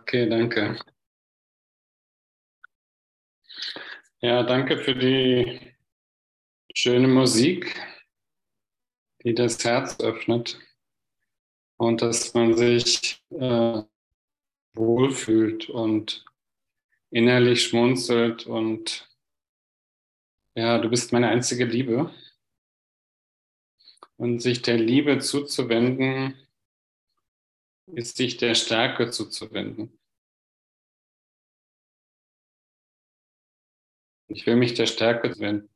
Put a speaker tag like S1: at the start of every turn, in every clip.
S1: Okay, danke. Ja, danke für die schöne Musik, die das Herz öffnet und dass man sich äh, wohlfühlt und innerlich schmunzelt und ja, du bist meine einzige Liebe. Und sich der Liebe zuzuwenden, ist sich der Stärke zuzuwenden. Ich will mich der Stärke wenden.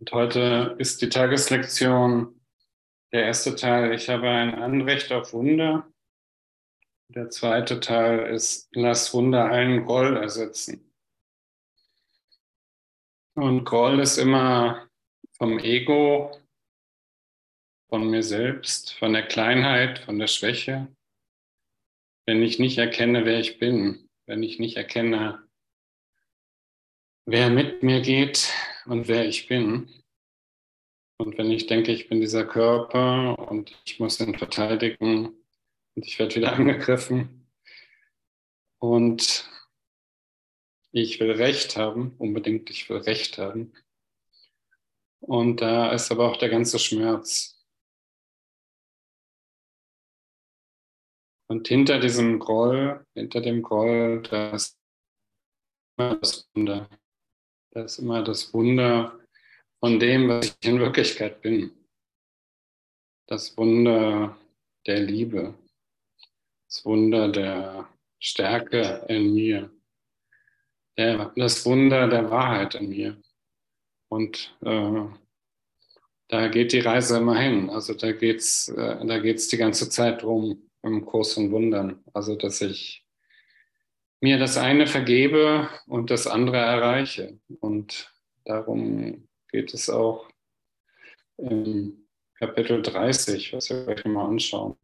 S1: Und heute ist die Tageslektion der erste Teil. Ich habe ein Anrecht auf Wunder. Der zweite Teil ist, lass Wunder allen Groll ersetzen. Und Groll ist immer vom Ego von mir selbst, von der Kleinheit, von der Schwäche, wenn ich nicht erkenne, wer ich bin, wenn ich nicht erkenne, wer mit mir geht und wer ich bin. Und wenn ich denke, ich bin dieser Körper und ich muss ihn verteidigen und ich werde wieder angegriffen und ich will Recht haben, unbedingt, ich will Recht haben. Und da ist aber auch der ganze Schmerz. Und hinter diesem Groll, hinter dem Groll, da ist immer das Wunder. Da ist immer das Wunder von dem, was ich in Wirklichkeit bin. Das Wunder der Liebe. Das Wunder der Stärke in mir. Der, das Wunder der Wahrheit in mir. Und äh, da geht die Reise immer hin. Also da geht es äh, die ganze Zeit drum im Kurs von Wundern. Also, dass ich mir das eine vergebe und das andere erreiche. Und darum geht es auch im Kapitel 30, was wir euch mal anschauen.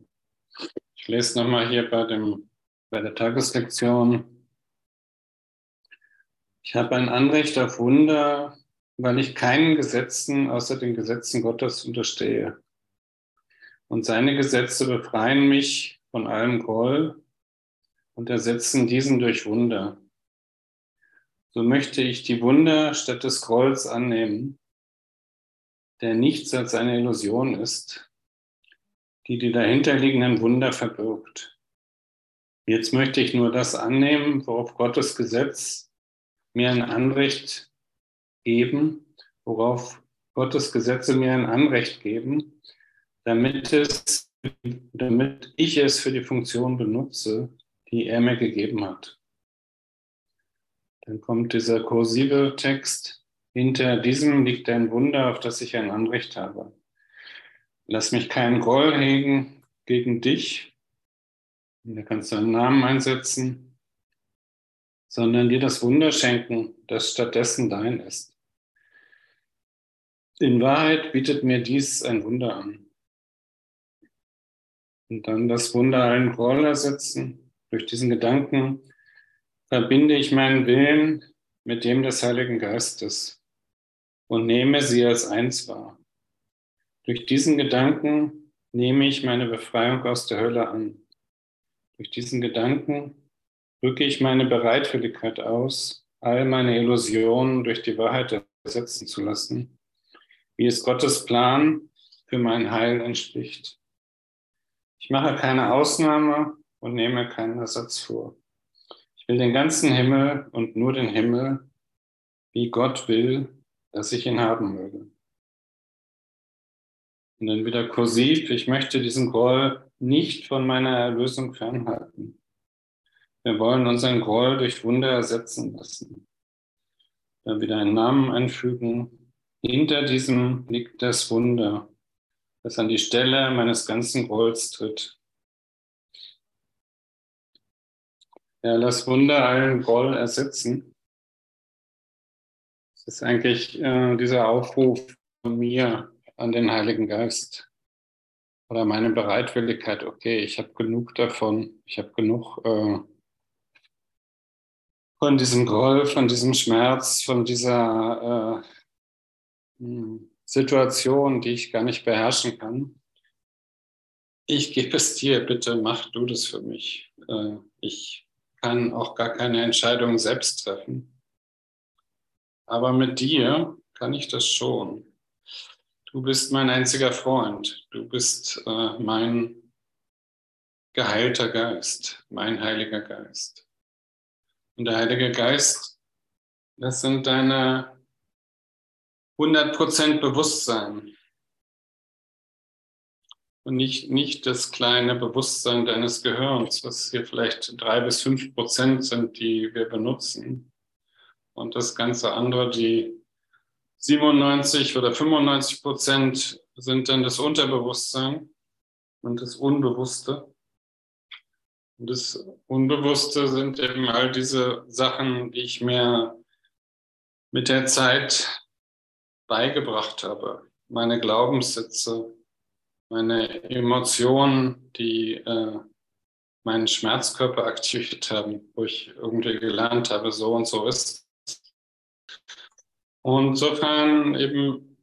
S1: Ich lese nochmal hier bei, dem, bei der Tageslektion. Ich habe ein Anrecht auf Wunder, weil ich keinen Gesetzen außer den Gesetzen Gottes unterstehe. Und seine Gesetze befreien mich von allem Groll und ersetzen diesen durch Wunder. So möchte ich die Wunder statt des Grolls annehmen, der nichts als eine Illusion ist, die die dahinterliegenden Wunder verbirgt. Jetzt möchte ich nur das annehmen, worauf Gottes Gesetz mir ein Anrecht geben, worauf Gottes Gesetze mir ein Anrecht geben, damit, es, damit ich es für die Funktion benutze, die er mir gegeben hat. Dann kommt dieser kursive Text. Hinter diesem liegt ein Wunder, auf das ich ein Anrecht habe. Lass mich keinen Groll hegen gegen dich. Da kannst du einen Namen einsetzen, sondern dir das Wunder schenken, das stattdessen dein ist. In Wahrheit bietet mir dies ein Wunder an. Und dann das Wunder allen Groll ersetzen. Durch diesen Gedanken verbinde ich meinen Willen mit dem des Heiligen Geistes und nehme sie als eins wahr. Durch diesen Gedanken nehme ich meine Befreiung aus der Hölle an. Durch diesen Gedanken drücke ich meine Bereitwilligkeit aus, all meine Illusionen durch die Wahrheit ersetzen zu lassen, wie es Gottes Plan für mein Heil entspricht. Ich mache keine Ausnahme und nehme keinen Ersatz vor. Ich will den ganzen Himmel und nur den Himmel, wie Gott will, dass ich ihn haben möge. Und dann wieder kursiv, ich möchte diesen Groll nicht von meiner Erlösung fernhalten. Wir wollen unseren Groll durch Wunder ersetzen lassen. Dann wieder einen Namen einfügen. Hinter diesem liegt das Wunder das an die Stelle meines ganzen Grolls tritt. Ja, lass Wunder allen Groll ersetzen. Das ist eigentlich äh, dieser Aufruf von mir an den Heiligen Geist oder meine Bereitwilligkeit. Okay, ich habe genug davon. Ich habe genug äh, von diesem Groll, von diesem Schmerz, von dieser äh, hm, Situation, die ich gar nicht beherrschen kann. ich gebe es dir, bitte mach du das für mich. Äh, ich kann auch gar keine Entscheidung selbst treffen. Aber mit dir kann ich das schon. Du bist mein einziger Freund. Du bist äh, mein geheilter Geist, mein Heiliger Geist. Und der Heilige Geist, das sind deine 100% Bewusstsein. Und nicht, nicht das kleine Bewusstsein deines Gehirns, was hier vielleicht drei bis fünf Prozent sind, die wir benutzen. Und das ganze andere, die 97 oder 95 Prozent sind dann das Unterbewusstsein und das Unbewusste. Und das Unbewusste sind eben all diese Sachen, die ich mir mit der Zeit beigebracht habe. Meine Glaubenssätze, meine Emotionen, die äh, meinen Schmerzkörper aktiviert haben, wo ich irgendwie gelernt habe, so und so ist. Und insofern eben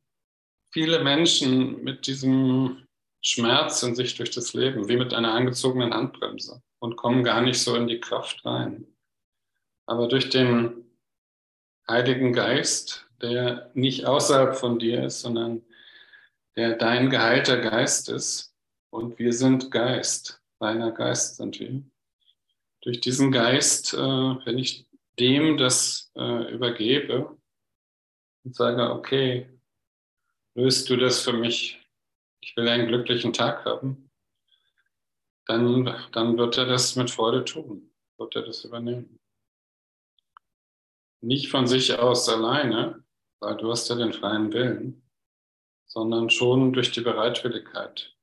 S1: viele Menschen mit diesem Schmerz in sich durch das Leben, wie mit einer angezogenen Handbremse und kommen gar nicht so in die Kraft rein. Aber durch den Heiligen Geist, der nicht außerhalb von dir ist, sondern der dein geheilter Geist ist, und wir sind Geist, reiner Geist sind wir. Durch diesen Geist, äh, wenn ich dem das äh, übergebe und sage, okay, löst du das für mich, ich will einen glücklichen Tag haben, dann, dann wird er das mit Freude tun, wird er das übernehmen. Nicht von sich aus alleine, weil du hast ja den freien Willen, sondern schon durch die Bereitwilligkeit.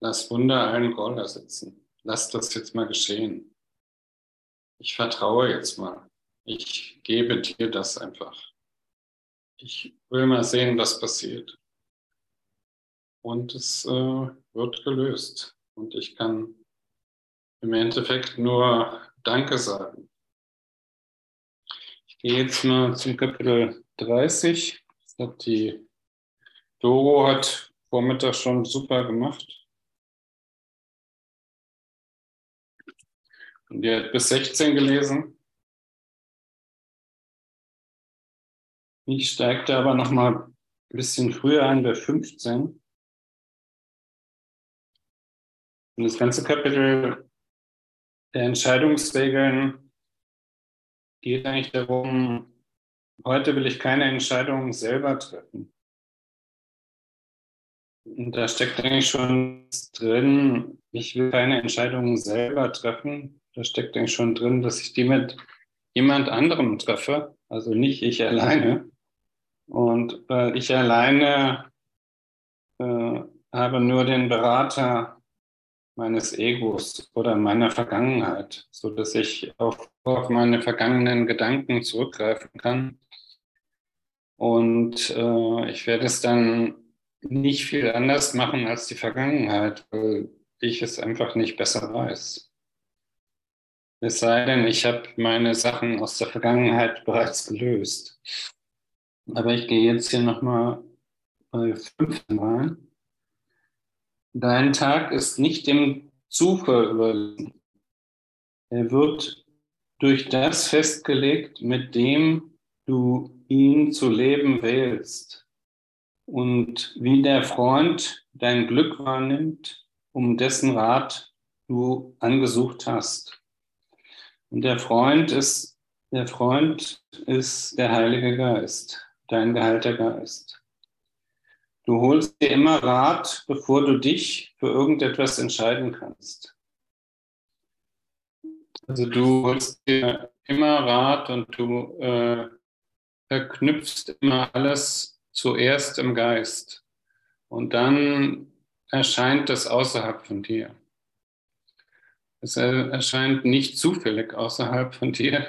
S1: Lass Wunder allen Groll ersetzen. Lass das jetzt mal geschehen. Ich vertraue jetzt mal. Ich gebe dir das einfach. Ich will mal sehen, was passiert. Und es äh, wird gelöst. Und ich kann im Endeffekt nur Danke sagen. Ich gehe jetzt mal zum Kapitel 30. Das hat die Doro hat Vormittag schon super gemacht. Und die hat bis 16 gelesen. Ich steigte aber noch mal ein bisschen früher ein bei 15. Und das ganze Kapitel der Entscheidungsregeln geht eigentlich darum, heute will ich keine Entscheidungen selber treffen. Und da steckt eigentlich schon drin, ich will keine Entscheidungen selber treffen. Da steckt eigentlich schon drin, dass ich die mit jemand anderem treffe, also nicht ich alleine. Und äh, ich alleine äh, habe nur den Berater meines Egos oder meiner Vergangenheit, so dass ich auf, auf meine vergangenen Gedanken zurückgreifen kann. Und äh, ich werde es dann nicht viel anders machen als die Vergangenheit, weil ich es einfach nicht besser weiß. Es sei denn, ich habe meine Sachen aus der Vergangenheit bereits gelöst. Aber ich gehe jetzt hier nochmal bei 15 rein. Dein Tag ist nicht dem Zufall überlassen. Er wird durch das festgelegt, mit dem du ihn zu leben wählst. Und wie der Freund dein Glück wahrnimmt, um dessen Rat du angesucht hast. Und der Freund ist, der Freund ist der Heilige Geist, dein geheilter Geist. Du holst dir immer Rat, bevor du dich für irgendetwas entscheiden kannst. Also du holst dir immer Rat und du äh, verknüpfst immer alles zuerst im Geist. Und dann erscheint das außerhalb von dir. Es erscheint nicht zufällig außerhalb von dir.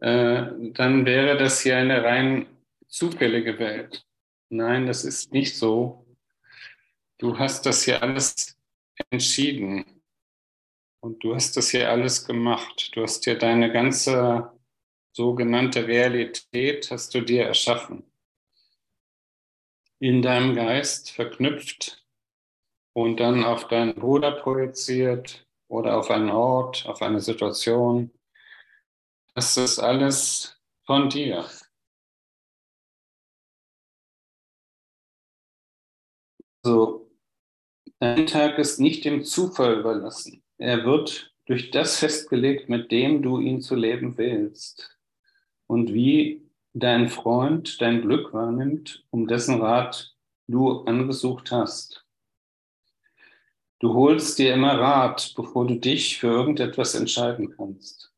S1: Äh, dann wäre das hier eine rein zufällige Welt. Nein, das ist nicht so. Du hast das hier alles entschieden und du hast das hier alles gemacht. Du hast dir deine ganze sogenannte Realität hast du dir erschaffen. In deinem Geist verknüpft und dann auf deinen Bruder projiziert oder auf einen Ort, auf eine Situation. Das ist alles von dir. So, dein Tag ist nicht dem Zufall überlassen. Er wird durch das festgelegt, mit dem du ihn zu leben willst. Und wie dein Freund dein Glück wahrnimmt, um dessen Rat du angesucht hast. Du holst dir immer Rat, bevor du dich für irgendetwas entscheiden kannst.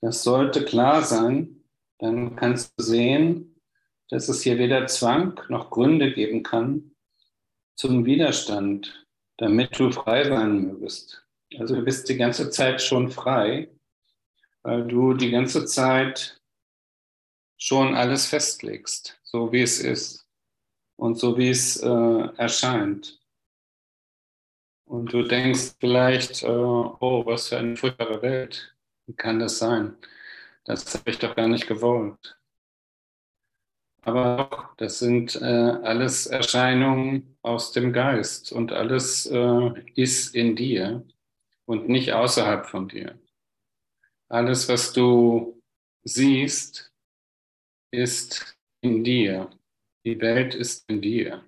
S1: Das sollte klar sein, dann kannst du sehen, dass es hier weder Zwang noch Gründe geben kann zum Widerstand, damit du frei sein mögest. Also du bist die ganze Zeit schon frei, weil du die ganze Zeit schon alles festlegst, so wie es ist und so wie es äh, erscheint. Und du denkst vielleicht, äh, oh, was für eine furchtbare Welt. Wie kann das sein? Das habe ich doch gar nicht gewollt. Aber das sind äh, alles Erscheinungen aus dem Geist und alles äh, ist in dir und nicht außerhalb von dir. Alles, was du siehst, ist in dir. Die Welt ist in dir.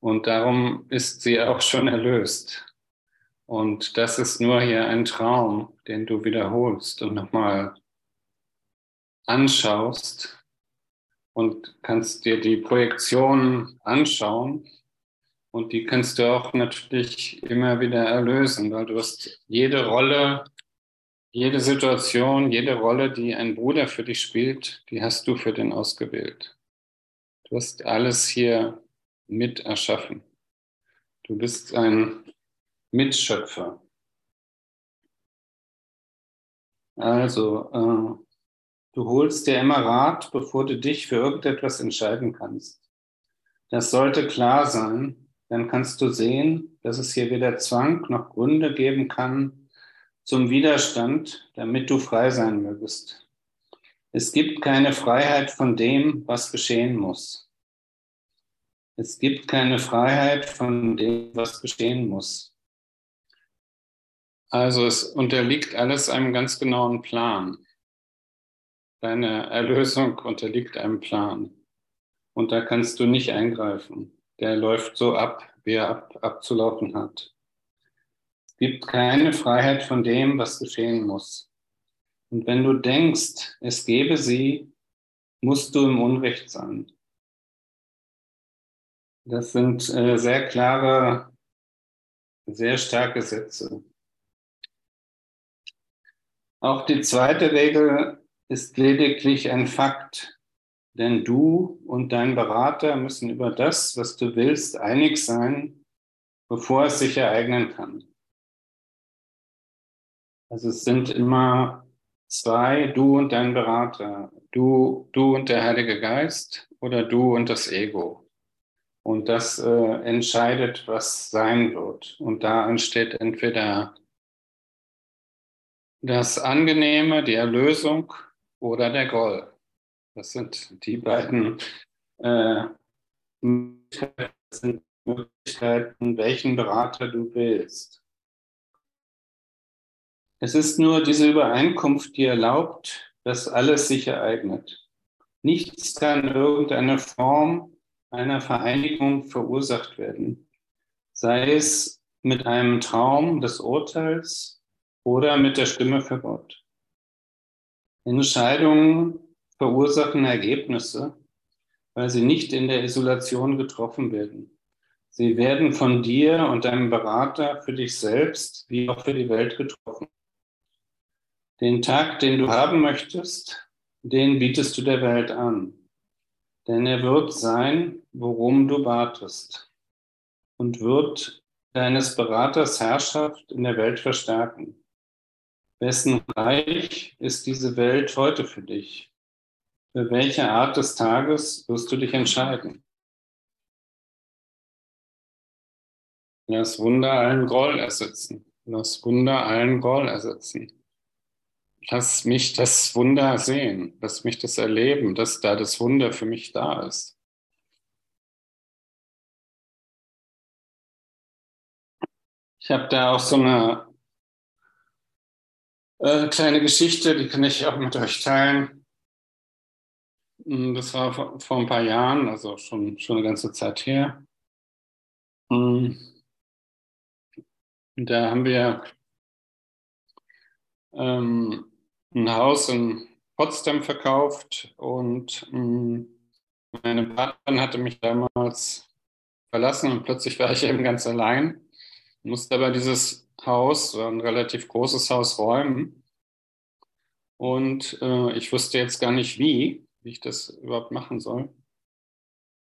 S1: Und darum ist sie auch schon erlöst. Und das ist nur hier ein Traum, den du wiederholst und nochmal anschaust und kannst dir die Projektion anschauen. Und die kannst du auch natürlich immer wieder erlösen, weil du hast jede Rolle, jede Situation, jede Rolle, die ein Bruder für dich spielt, die hast du für den ausgewählt. Du hast alles hier mit erschaffen. Du bist ein Mitschöpfer. Also, äh, du holst dir immer Rat, bevor du dich für irgendetwas entscheiden kannst. Das sollte klar sein, dann kannst du sehen, dass es hier weder Zwang noch Gründe geben kann zum Widerstand, damit du frei sein mögest. Es gibt keine Freiheit von dem, was geschehen muss. Es gibt keine Freiheit von dem, was geschehen muss. Also es unterliegt alles einem ganz genauen Plan. Deine Erlösung unterliegt einem Plan. Und da kannst du nicht eingreifen. Der läuft so ab, wie er ab, abzulaufen hat. Gibt keine Freiheit von dem, was geschehen muss. Und wenn du denkst, es gebe sie, musst du im Unrecht sein. Das sind äh, sehr klare, sehr starke Sätze. Auch die zweite Regel ist lediglich ein Fakt, denn du und dein Berater müssen über das, was du willst, einig sein, bevor es sich ereignen kann. Also es sind immer zwei, du und dein Berater, du, du und der Heilige Geist oder du und das Ego. Und das äh, entscheidet, was sein wird. Und da entsteht entweder das Angenehme, die Erlösung oder der Groll. Das sind die beiden äh, Möglichkeiten, welchen Berater du willst. Es ist nur diese Übereinkunft, die erlaubt, dass alles sich ereignet. Nichts kann irgendeine Form einer Vereinigung verursacht werden, sei es mit einem Traum des Urteils oder mit der Stimme für Gott. Entscheidungen verursachen Ergebnisse, weil sie nicht in der Isolation getroffen werden. Sie werden von dir und deinem Berater für dich selbst wie auch für die Welt getroffen. Den Tag, den du haben möchtest, den bietest du der Welt an denn er wird sein, worum du wartest und wird deines Beraters Herrschaft in der Welt verstärken. Wessen Reich ist diese Welt heute für dich? Für welche Art des Tages wirst du dich entscheiden? Lass Wunder allen Groll ersetzen. Lass Wunder allen Groll ersetzen lass mich das Wunder sehen, lass mich das erleben, dass da das Wunder für mich da ist. Ich habe da auch so eine äh, kleine Geschichte, die kann ich auch mit euch teilen. Hm, das war vor, vor ein paar Jahren, also schon, schon eine ganze Zeit her. Hm. Da haben wir ähm, ein Haus in Potsdam verkauft und ähm, meine Partnerin hatte mich damals verlassen und plötzlich war ich eben ganz allein. Musste aber dieses Haus, ein relativ großes Haus, räumen. Und äh, ich wusste jetzt gar nicht wie, wie ich das überhaupt machen soll.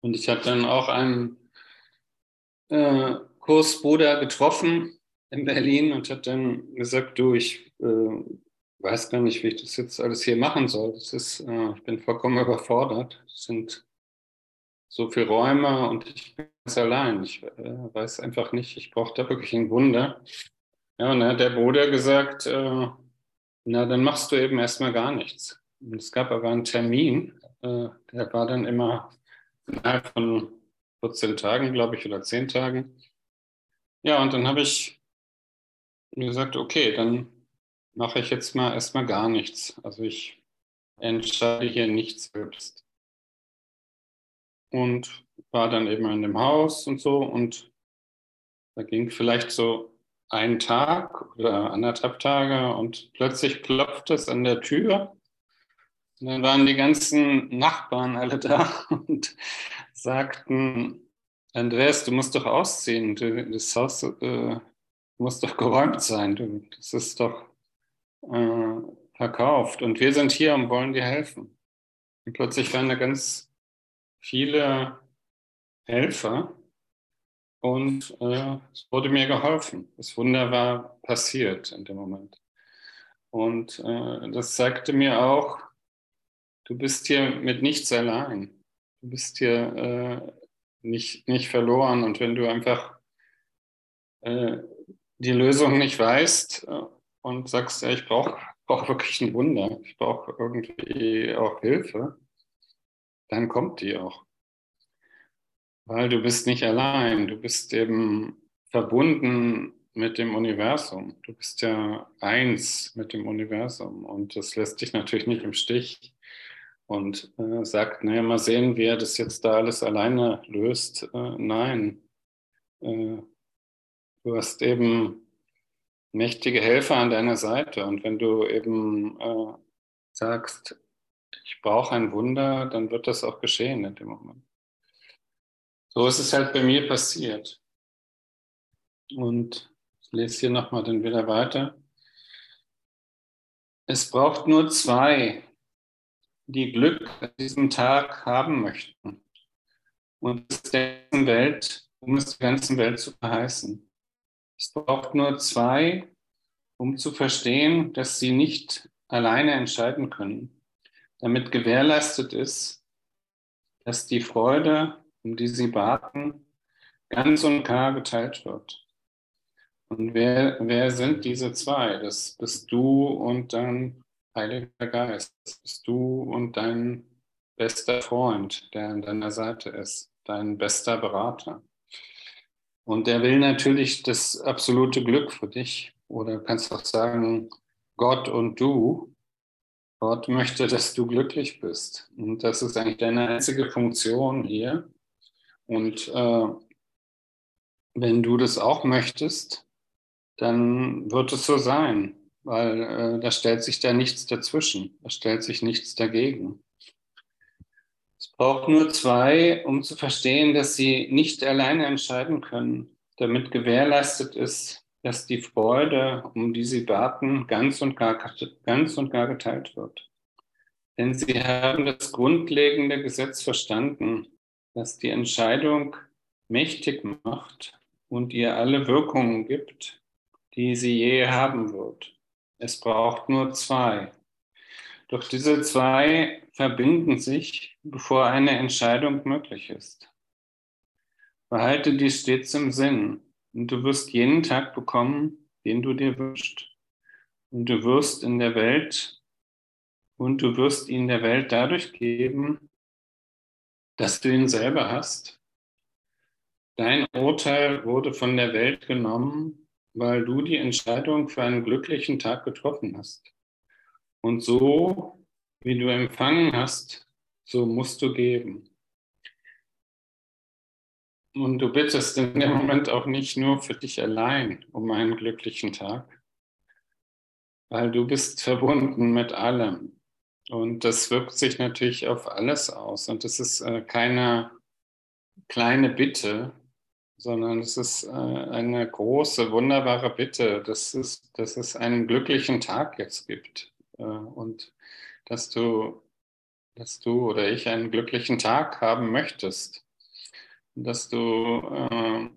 S1: Und ich hatte dann auch einen äh, Kursbruder getroffen in Berlin und hat dann gesagt, du, ich äh, weiß gar nicht, wie ich das jetzt alles hier machen soll. Das ist, äh, ich bin vollkommen überfordert. Es sind so viele Räume und ich bin ganz allein. Ich äh, weiß einfach nicht, ich brauche da wirklich ein Wunder. Ja, und dann hat der Bruder gesagt, äh, na, dann machst du eben erstmal gar nichts. Und es gab aber einen Termin, äh, der war dann immer innerhalb von 14 Tagen, glaube ich, oder 10 Tagen. Ja, und dann habe ich gesagt, okay, dann mache ich jetzt mal erstmal gar nichts. Also ich entscheide hier nichts selbst. Und war dann eben in dem Haus und so und da ging vielleicht so ein Tag oder anderthalb Tage und plötzlich klopft es an der Tür. Und dann waren die ganzen Nachbarn alle da und sagten, Andreas, du musst doch ausziehen, das Haus äh, muss doch geräumt sein, das ist doch äh, verkauft und wir sind hier und wollen dir helfen. Und plötzlich waren da ganz viele Helfer und äh, es wurde mir geholfen. Das Wunder war passiert in dem Moment. Und äh, das zeigte mir auch, du bist hier mit nichts allein. Du bist hier äh, nicht, nicht verloren. Und wenn du einfach äh, die Lösung nicht weißt äh, und sagst, ja, ich brauche brauch wirklich ein Wunder, ich brauche irgendwie auch Hilfe, dann kommt die auch. Weil du bist nicht allein, du bist eben verbunden mit dem Universum. Du bist ja eins mit dem Universum und das lässt dich natürlich nicht im Stich und äh, sagt, naja, mal sehen, wie er das jetzt da alles alleine löst. Äh, nein, äh, du hast eben mächtige Helfer an deiner Seite. Und wenn du eben äh, sagst, ich brauche ein Wunder, dann wird das auch geschehen in dem Moment. So ist es halt bei mir passiert. Und ich lese hier nochmal dann wieder weiter. Es braucht nur zwei, die Glück an diesem Tag haben möchten. Und es der Welt, um es der ganzen Welt zu verheißen. Es braucht nur zwei, um zu verstehen, dass sie nicht alleine entscheiden können, damit gewährleistet ist, dass die Freude, um die sie baten, ganz und gar geteilt wird. Und wer, wer sind diese zwei? Das bist du und dein Heiliger Geist. Das bist du und dein bester Freund, der an deiner Seite ist, dein bester Berater. Und der will natürlich das absolute Glück für dich. Oder kannst auch sagen, Gott und du. Gott möchte, dass du glücklich bist. Und das ist eigentlich deine einzige Funktion hier. Und äh, wenn du das auch möchtest, dann wird es so sein, weil äh, da stellt sich da nichts dazwischen, da stellt sich nichts dagegen. Es braucht nur zwei, um zu verstehen, dass sie nicht alleine entscheiden können, damit gewährleistet ist, dass die Freude, um die sie baten, ganz und gar, ganz und gar geteilt wird. Denn sie haben das grundlegende Gesetz verstanden, das die Entscheidung mächtig macht und ihr alle Wirkungen gibt, die sie je haben wird. Es braucht nur zwei. Doch diese zwei verbinden sich, bevor eine Entscheidung möglich ist. Behalte dies stets im Sinn und du wirst jeden Tag bekommen, den du dir wünschst. Und du wirst in der Welt und du wirst ihn der Welt dadurch geben, dass du ihn selber hast. Dein Urteil wurde von der Welt genommen weil du die Entscheidung für einen glücklichen Tag getroffen hast. Und so, wie du empfangen hast, so musst du geben. Und du bittest in dem Moment auch nicht nur für dich allein um einen glücklichen Tag, weil du bist verbunden mit allem. Und das wirkt sich natürlich auf alles aus. Und es ist äh, keine kleine Bitte, sondern es ist äh, eine große, wunderbare Bitte, dass es, dass es einen glücklichen Tag jetzt gibt. Äh, und dass du, dass du oder ich einen glücklichen Tag haben möchtest. Dass du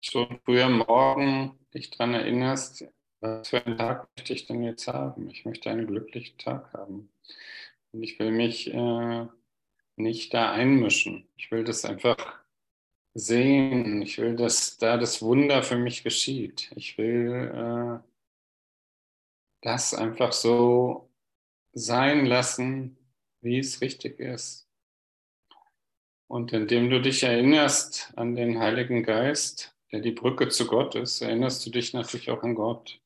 S1: schon früher morgen dich daran erinnerst, was für einen Tag möchte ich denn jetzt haben? Ich möchte einen glücklichen Tag haben. Und ich will mich äh, nicht da einmischen. Ich will das einfach sehen. Ich will, dass da das Wunder für mich geschieht. Ich will äh, das einfach so sein lassen, wie es richtig ist. Und indem du dich erinnerst an den Heiligen Geist, der die Brücke zu Gott ist, erinnerst du dich natürlich auch an Gott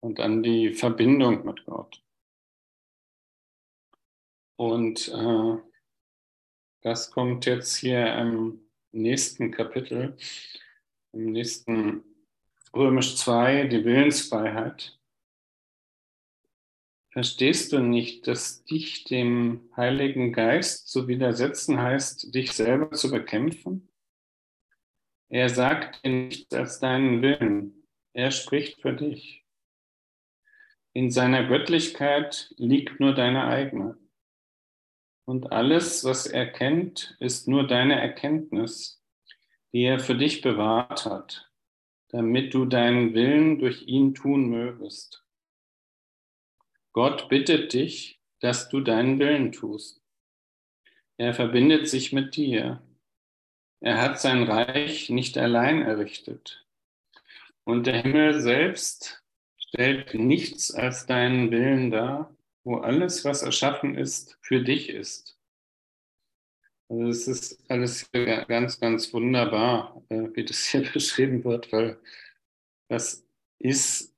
S1: und an die Verbindung mit Gott. Und äh, das kommt jetzt hier im nächsten Kapitel, im nächsten Römisch 2, die Willensfreiheit. Verstehst du nicht, dass dich dem Heiligen Geist zu widersetzen heißt, dich selber zu bekämpfen? Er sagt dir nichts als deinen Willen. Er spricht für dich. In seiner Göttlichkeit liegt nur deine eigene. Und alles, was er kennt, ist nur deine Erkenntnis, die er für dich bewahrt hat, damit du deinen Willen durch ihn tun mögest. Gott bittet dich, dass du deinen Willen tust. Er verbindet sich mit dir. Er hat sein Reich nicht allein errichtet. Und der Himmel selbst stellt nichts als deinen Willen dar, wo alles, was erschaffen ist, für dich ist. Also es ist alles ganz, ganz wunderbar, äh, wie das hier beschrieben wird, weil das ist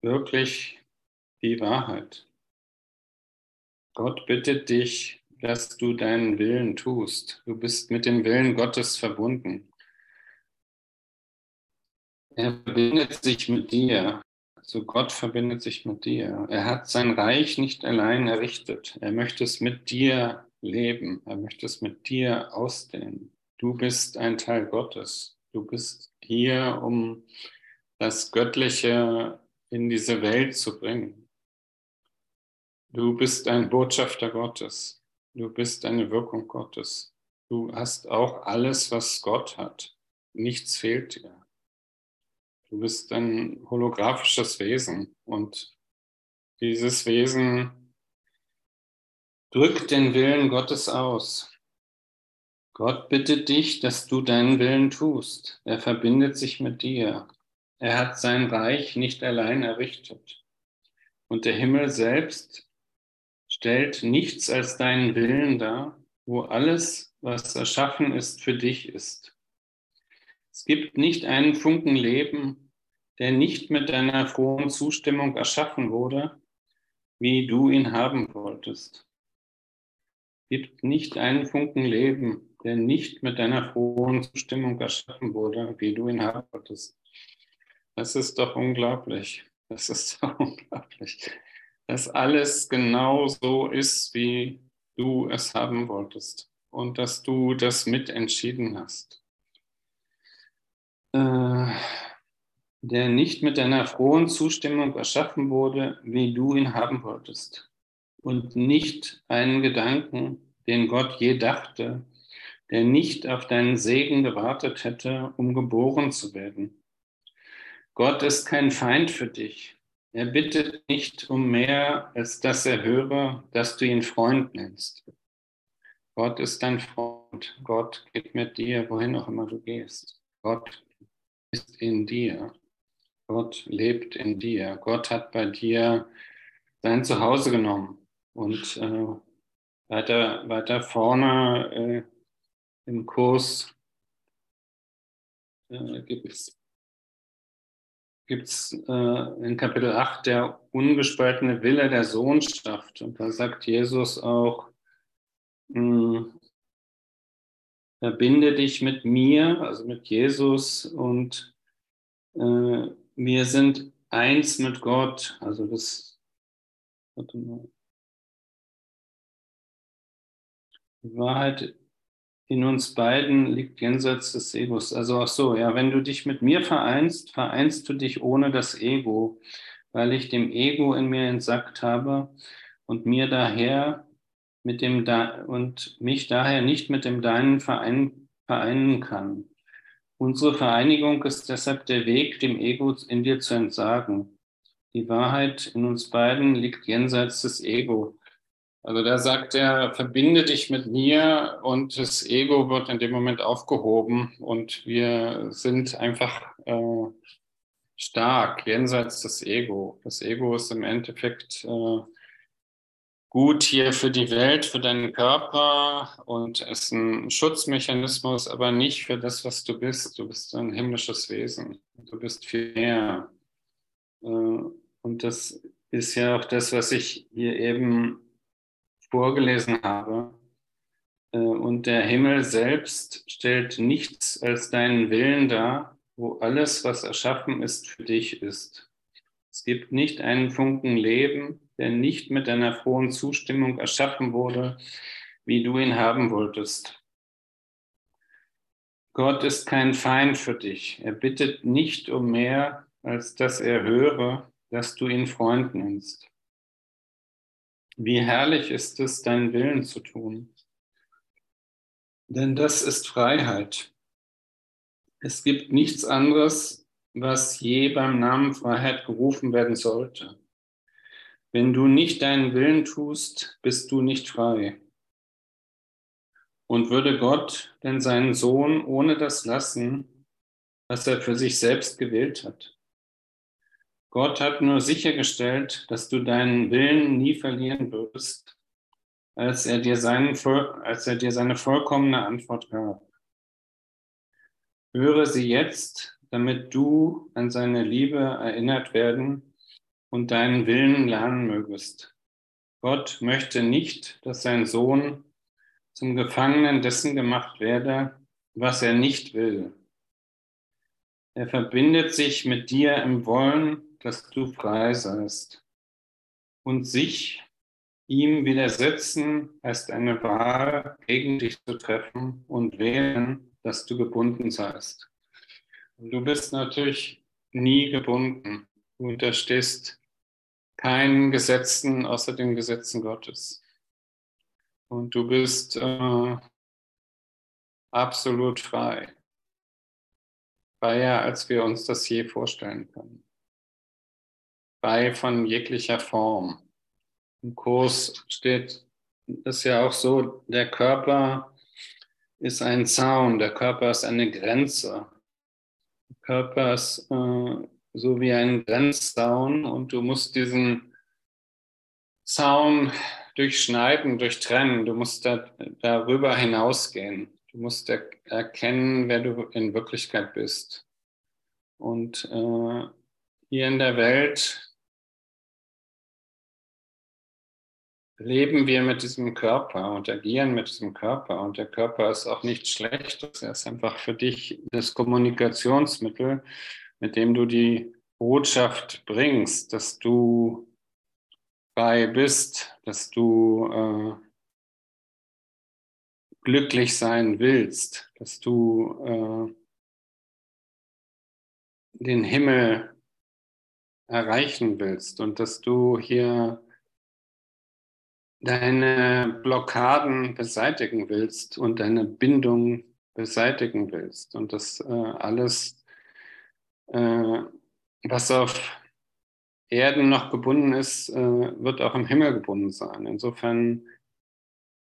S1: wirklich die Wahrheit. Gott bittet dich, dass du deinen Willen tust. Du bist mit dem Willen Gottes verbunden. Er verbindet sich mit dir. Also Gott verbindet sich mit dir. Er hat sein Reich nicht allein errichtet. Er möchte es mit dir leben. Er möchte es mit dir ausdehnen. Du bist ein Teil Gottes. Du bist hier, um das Göttliche in diese Welt zu bringen. Du bist ein Botschafter Gottes. Du bist eine Wirkung Gottes. Du hast auch alles, was Gott hat. Nichts fehlt dir. Du bist ein holographisches Wesen und dieses Wesen drückt den Willen Gottes aus. Gott bittet dich, dass du deinen Willen tust. Er verbindet sich mit dir. Er hat sein Reich nicht allein errichtet. Und der Himmel selbst stellt nichts als deinen Willen dar, wo alles, was erschaffen ist, für dich ist. Es gibt nicht einen Funken Leben, der nicht mit deiner frohen Zustimmung erschaffen wurde, wie du ihn haben wolltest. Gibt nicht einen Funken Leben, der nicht mit deiner frohen Zustimmung erschaffen wurde, wie du ihn haben wolltest. Das ist doch unglaublich. Das ist doch unglaublich. Dass alles genau so ist, wie du es haben wolltest und dass du das mitentschieden hast. Äh, der nicht mit deiner frohen Zustimmung erschaffen wurde, wie du ihn haben wolltest, und nicht einen Gedanken, den Gott je dachte, der nicht auf deinen Segen gewartet hätte, um geboren zu werden. Gott ist kein Feind für dich. Er bittet nicht um mehr, als dass er höre, dass du ihn Freund nennst. Gott ist dein Freund. Gott geht mit dir, wohin auch immer du gehst. Gott ist in dir. Gott lebt in dir. Gott hat bei dir dein Zuhause genommen. Und äh, weiter, weiter vorne äh, im Kurs äh, gibt es gibt es äh, in Kapitel 8 der ungespaltene Wille der Sohnschaft. Und da sagt Jesus auch, mh, hm, verbinde dich mit mir, also mit Jesus und äh, wir sind eins mit Gott. Also das, warte mal. Die Wahrheit in uns beiden liegt jenseits des Egos. Also auch so, ja, wenn du dich mit mir vereinst, vereinst du dich ohne das Ego, weil ich dem Ego in mir entsackt habe und mir daher mit dem da und mich daher nicht mit dem deinen verein, vereinen kann. Unsere Vereinigung ist deshalb der Weg, dem Ego in dir zu entsagen. Die Wahrheit in uns beiden liegt jenseits des Ego. Also da sagt er, verbinde dich mit mir und das Ego wird in dem Moment aufgehoben und wir sind einfach äh, stark jenseits des Ego. Das Ego ist im Endeffekt äh, gut hier für die Welt, für deinen Körper und ist ein Schutzmechanismus, aber nicht für das, was du bist. Du bist ein himmlisches Wesen. Du bist viel mehr. Äh, und das ist ja auch das, was ich hier eben vorgelesen habe. Äh, und der Himmel selbst stellt nichts als deinen Willen dar, wo alles, was erschaffen ist, für dich ist. Es gibt nicht einen Funken Leben, der nicht mit deiner frohen Zustimmung erschaffen wurde, wie du ihn haben wolltest. Gott ist kein Feind für dich. Er bittet nicht um mehr, als dass er höre, dass du ihn Freund nennst. Wie herrlich ist es, deinen Willen zu tun. Denn das ist Freiheit. Es gibt nichts anderes, was je beim Namen Freiheit gerufen werden sollte. Wenn du nicht deinen Willen tust, bist du nicht frei. Und würde Gott denn seinen Sohn ohne das lassen, was er für sich selbst gewählt hat? Gott hat nur sichergestellt, dass du deinen Willen nie verlieren wirst, als er dir, seinen, als er dir seine vollkommene Antwort gab. Höre sie jetzt, damit du an seine Liebe erinnert werden und deinen Willen lernen mögest. Gott möchte nicht, dass sein Sohn zum Gefangenen dessen gemacht werde, was er nicht will. Er verbindet sich mit dir im Wollen dass du frei seist. Und sich ihm widersetzen heißt eine Wahl gegen dich zu treffen und wählen, dass du gebunden seist. Du bist natürlich nie gebunden. Du unterstehst keinen Gesetzen außer den Gesetzen Gottes. Und du bist äh, absolut frei. Freier, als wir uns das je vorstellen können frei von jeglicher Form. Im Kurs steht es ja auch so, der Körper ist ein Zaun, der Körper ist eine Grenze. Der Körper ist äh, so wie ein Grenzzaun und du musst diesen Zaun durchschneiden, durchtrennen. Du musst da, darüber hinausgehen. Du musst er, erkennen, wer du in Wirklichkeit bist. Und äh, hier in der Welt leben wir mit diesem Körper und agieren mit diesem Körper. Und der Körper ist auch nichts Schlechtes. Er ist einfach für dich das Kommunikationsmittel, mit dem du die Botschaft bringst, dass du frei bist, dass du äh, glücklich sein willst, dass du äh, den Himmel erreichen willst und dass du hier deine Blockaden beseitigen willst und deine Bindung beseitigen willst. Und das äh, alles, äh, was auf Erden noch gebunden ist, äh, wird auch im Himmel gebunden sein. Insofern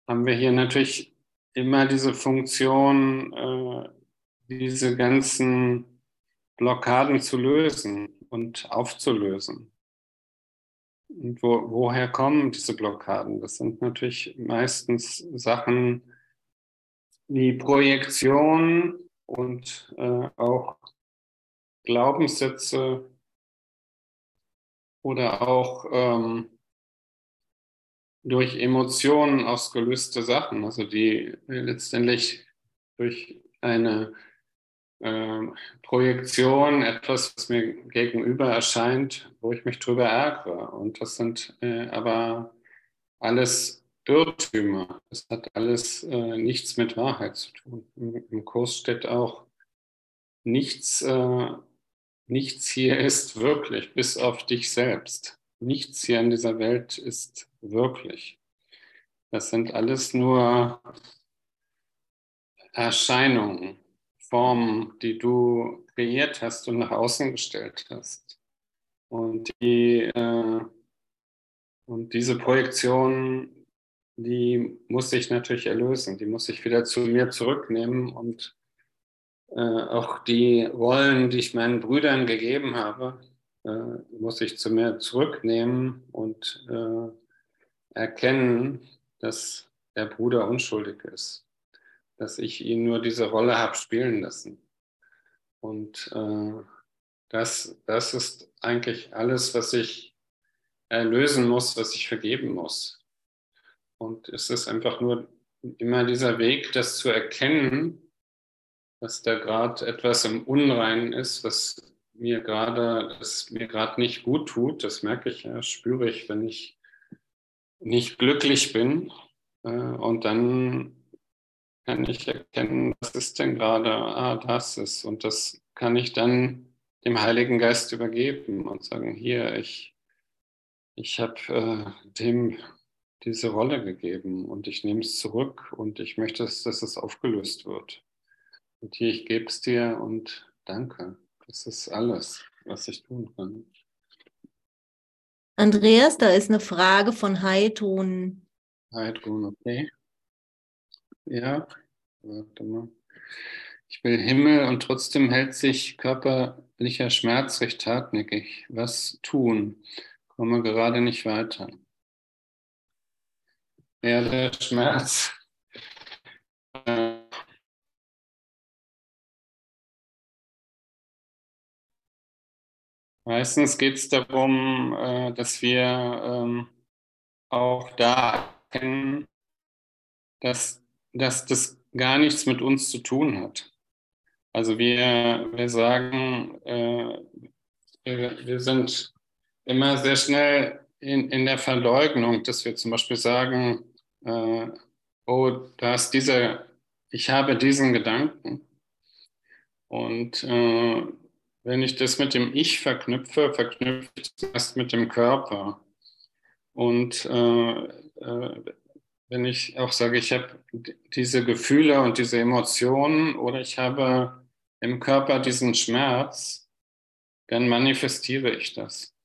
S1: haben wir hier natürlich immer diese Funktion, äh, diese ganzen Blockaden zu lösen und aufzulösen. Und wo, woher kommen diese Blockaden? Das sind natürlich meistens Sachen wie Projektion und äh, auch Glaubenssätze, oder auch ähm, durch Emotionen ausgelöste Sachen, also die letztendlich durch eine äh, Projektion, etwas, was mir gegenüber erscheint, wo ich mich drüber ärgere. Und das sind äh, aber alles Irrtümer. Das hat alles äh, nichts mit Wahrheit zu tun. Im, Im, Kurs steht auch, nichts, äh, nichts hier ist wirklich, bis auf dich selbst. Nichts hier in dieser Welt ist wirklich. Das sind alles nur Erscheinungen, Formen, die du kreiert hast und nach außen gestellt hast. Und, die, äh, und diese Projektion, die muss ich natürlich erlösen, die muss ich wieder zu mir zurücknehmen und äh, auch die Rollen, die ich meinen Brüdern gegeben habe, äh, muss ich zu mir zurücknehmen und äh, erkennen, dass der Bruder unschuldig ist dass ich ihn nur diese Rolle habe spielen lassen. Und äh, das, das ist eigentlich alles, was ich erlösen muss, was ich vergeben muss. Und es ist einfach nur immer dieser Weg, das zu erkennen, dass da gerade etwas im Unreinen ist, was mir gerade, das mir gerade nicht gut tut. Das merke ich ja, spüre ich, wenn ich nicht glücklich bin. Äh, und dann kann ich erkennen, was ist denn gerade, ah, das ist. Und das kann ich dann dem Heiligen Geist übergeben und sagen, hier, ich, ich habe äh, dem diese Rolle gegeben und ich nehme es zurück und ich möchte, dass, dass es aufgelöst wird. Und hier, ich gebe es dir und danke. Das ist alles, was ich tun kann.
S2: Andreas, da ist eine Frage von Heidrun.
S1: Heidrun, okay. Ja, warte mal. Ich will Himmel und trotzdem hält sich körperlicher Schmerz recht hartnäckig. Was tun? Komme gerade nicht weiter. Ja, der Schmerz. Meistens geht es darum, äh, dass wir ähm, auch da erkennen, dass dass das gar nichts mit uns zu tun hat. Also wir, wir sagen, äh, wir sind immer sehr schnell in, in der Verleugnung, dass wir zum Beispiel sagen, äh, oh, da ist dieser, ich habe diesen Gedanken. Und äh, wenn ich das mit dem Ich verknüpfe, verknüpfe ich das mit dem Körper. Und äh, äh wenn ich auch sage, ich habe diese Gefühle und diese Emotionen oder ich habe im Körper diesen Schmerz, dann manifestiere ich das.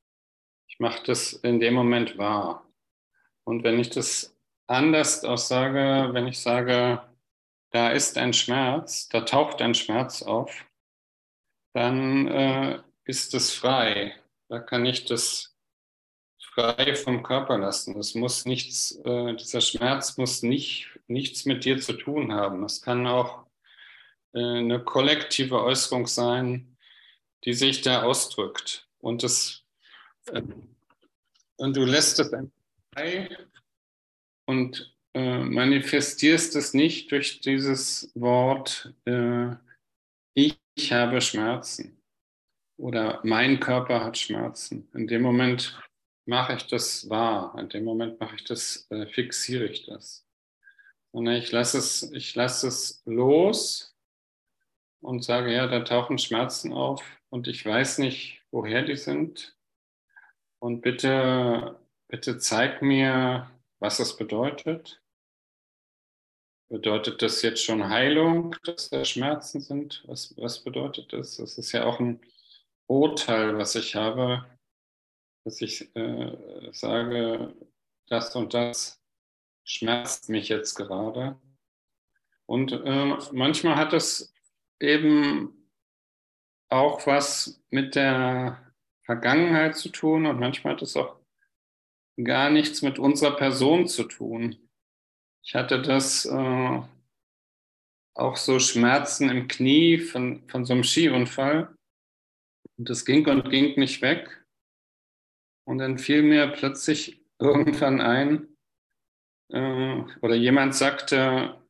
S1: Ich mache das in dem Moment wahr. Und wenn ich das anders aussage, wenn ich sage, da ist ein Schmerz, da taucht ein Schmerz auf, dann äh, ist es frei. Da kann ich das frei vom Körper lassen. Das muss nichts, äh, dieser Schmerz muss nicht, nichts mit dir zu tun haben. Es kann auch äh, eine kollektive Äußerung sein, die sich da ausdrückt. Und, das, äh, und du lässt es frei und äh, manifestierst es nicht durch dieses Wort, äh, ich habe Schmerzen oder mein Körper hat Schmerzen. In dem Moment mache ich das wahr. In dem Moment mache ich das, äh, fixiere ich das. Und ich lasse es, ich lasse es los und sage, ja, da tauchen Schmerzen auf und ich weiß nicht, woher die sind. Und bitte, bitte zeig mir, was das bedeutet. Bedeutet das jetzt schon Heilung, dass da Schmerzen sind? Was, was bedeutet das? Das ist ja auch ein Urteil, was ich habe dass ich äh, sage, das und das schmerzt mich jetzt gerade. Und äh, manchmal hat es eben auch was mit der Vergangenheit zu tun und manchmal hat es auch gar nichts mit unserer Person zu tun. Ich hatte das äh, auch so Schmerzen im Knie von, von so einem Skiunfall. Und das ging und ging nicht weg. Und dann fiel mir plötzlich irgendwann ein, äh, oder jemand sagte,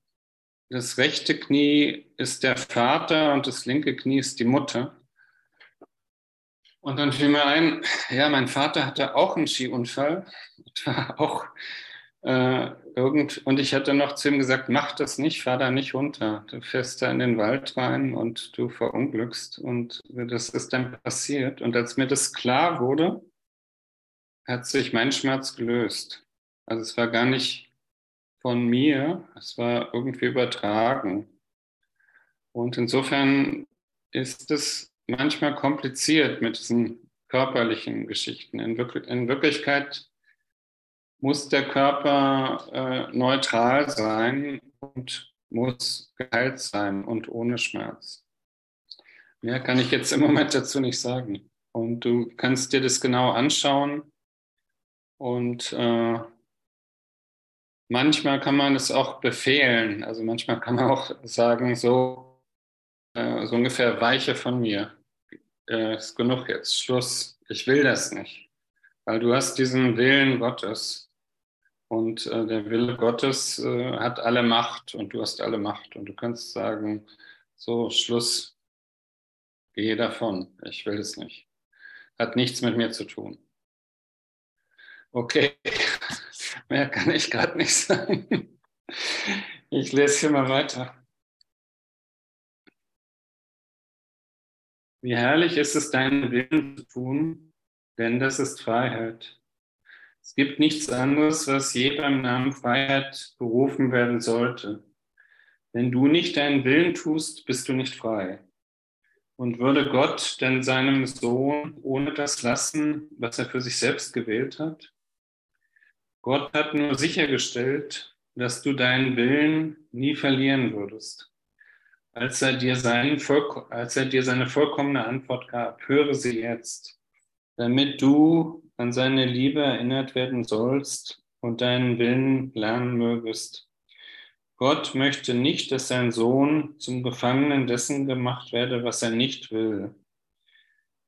S1: das rechte Knie ist der Vater und das linke Knie ist die Mutter. Und dann fiel mir ein, ja, mein Vater hatte auch einen Skiunfall, auch äh, irgend, und ich hatte noch zu ihm gesagt, mach das nicht, fahr da nicht runter. Du fährst da in den Wald rein und du verunglückst. Und das ist dann passiert. Und als mir das klar wurde, hat sich mein Schmerz gelöst. Also es war gar nicht von mir, es war irgendwie übertragen. Und insofern ist es manchmal kompliziert mit diesen körperlichen Geschichten. In, Wirk in Wirklichkeit muss der Körper äh, neutral sein und muss geheilt sein und ohne Schmerz. Mehr kann ich jetzt im Moment dazu nicht sagen. Und du kannst dir das genau anschauen. Und äh, manchmal kann man es auch befehlen. Also manchmal kann man auch sagen, so, äh, so ungefähr weiche von mir. Äh, ist genug jetzt, Schluss. Ich will das nicht. Weil du hast diesen Willen Gottes und äh, der Wille Gottes äh, hat alle Macht und du hast alle Macht. Und du kannst sagen, so, Schluss, gehe davon, ich will es nicht. Hat nichts mit mir zu tun. Okay, mehr kann ich gerade nicht sagen. Ich lese hier mal weiter. Wie herrlich ist es, deinen Willen zu tun, denn das ist Freiheit. Es gibt nichts anderes, was je beim Namen Freiheit berufen werden sollte. Wenn du nicht deinen Willen tust, bist du nicht frei. Und würde Gott denn seinem Sohn ohne das lassen, was er für sich selbst gewählt hat? Gott hat nur sichergestellt, dass du deinen Willen nie verlieren würdest. Als er dir, seinen, als er dir seine vollkommene Antwort gab, höre sie jetzt, damit du an seine Liebe erinnert werden sollst und deinen Willen lernen mögest. Gott möchte nicht, dass sein Sohn zum Gefangenen dessen gemacht werde, was er nicht will.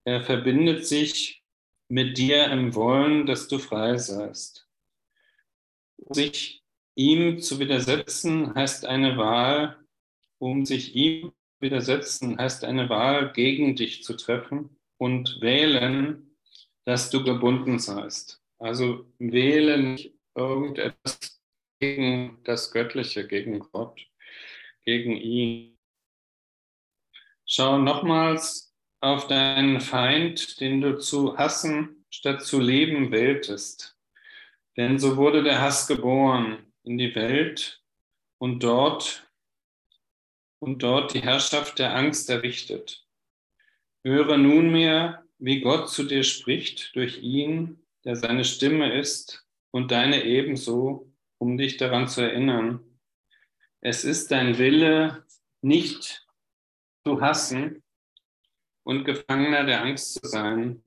S1: Er verbindet sich mit dir im Wollen, dass du frei seist. Sich ihm zu widersetzen heißt eine Wahl, um sich ihm widersetzen heißt eine Wahl, gegen dich zu treffen und wählen dass du gebunden seist. Also wähle nicht irgendetwas gegen das Göttliche, gegen Gott, gegen ihn. Schau nochmals auf deinen Feind, den du zu hassen statt zu leben wähltest. Denn so wurde der Hass geboren in die Welt und dort und dort die Herrschaft der Angst errichtet. Höre nunmehr wie Gott zu dir spricht durch ihn, der seine Stimme ist, und deine ebenso, um dich daran zu erinnern. Es ist dein Wille, nicht zu hassen und Gefangener der Angst zu sein,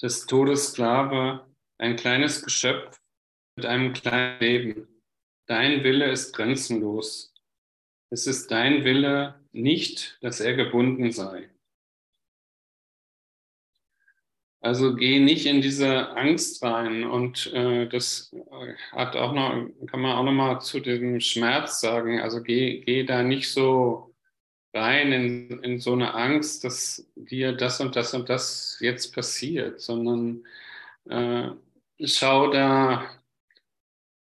S1: des Todes Sklave, ein kleines Geschöpf mit einem kleinen Leben. Dein Wille ist grenzenlos. Es ist dein Wille nicht, dass er gebunden sei. Also geh nicht in diese Angst rein und äh, das äh, hat auch noch, kann man auch noch mal zu dem Schmerz sagen. Also geh, geh da nicht so rein in, in so eine Angst, dass dir das und das und das jetzt passiert, sondern äh, schau da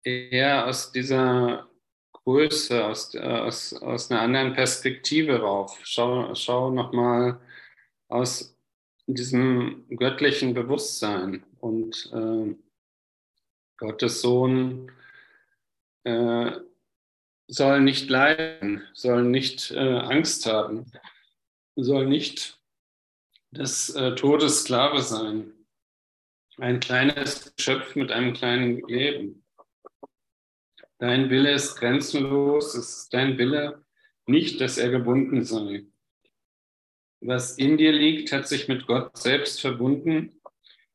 S1: eher aus dieser Größe, aus, aus, aus einer anderen Perspektive rauf. Schau, schau nochmal aus diesem göttlichen Bewusstsein und äh, Gottes Sohn äh, soll nicht leiden, soll nicht äh, Angst haben, soll nicht des äh, Todes Sklave sein. Ein kleines Geschöpf mit einem kleinen Leben. Dein Wille ist grenzenlos, es ist dein Wille nicht, dass er gebunden sei was in dir liegt, hat sich mit Gott selbst verbunden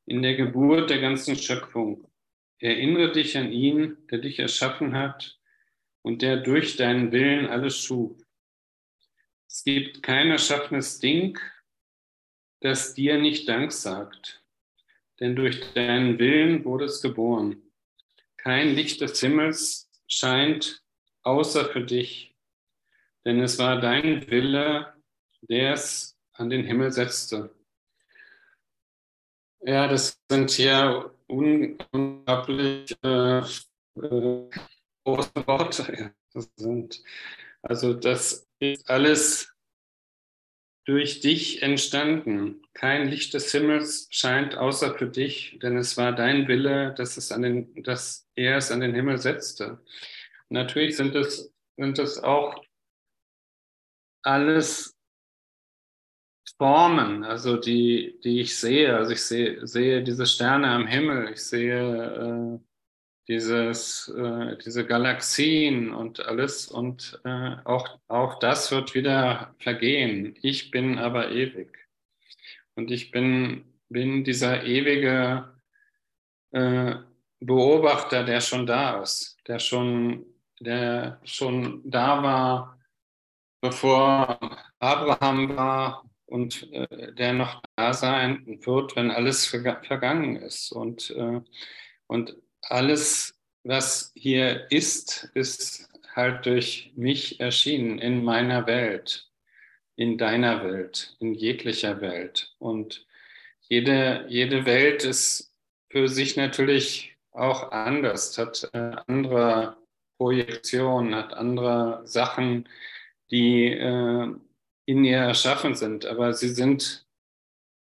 S1: in der Geburt der ganzen Schöpfung. Erinnere dich an ihn, der dich erschaffen hat und der durch deinen Willen alles schuf. Es gibt kein erschaffenes Ding, das dir nicht Dank sagt. denn durch deinen Willen wurde es geboren. Kein Licht des Himmels scheint außer für dich, denn es war dein Wille, der es an den Himmel setzte. Ja, das sind hier unglaublich äh, große Worte. Das sind, also das ist alles durch dich entstanden. Kein Licht des Himmels scheint außer für dich, denn es war dein Wille, dass, es an den, dass er es an den Himmel setzte. Natürlich sind es, sind es auch alles Formen, also die, die ich sehe. Also ich sehe, sehe diese Sterne am Himmel, ich sehe äh, dieses, äh, diese Galaxien und alles und äh, auch, auch das wird wieder vergehen. Ich bin aber ewig. Und ich bin, bin dieser ewige äh, Beobachter, der schon da ist, der schon, der schon da war, bevor Abraham war und äh, der noch da sein wird, wenn alles vergangen ist. Und, äh, und alles, was hier ist, ist halt durch mich erschienen in meiner Welt, in deiner Welt, in jeglicher Welt. Und jede, jede Welt ist für sich natürlich auch anders, hat andere Projektionen, hat andere Sachen, die äh, in ihr erschaffen sind, aber sie sind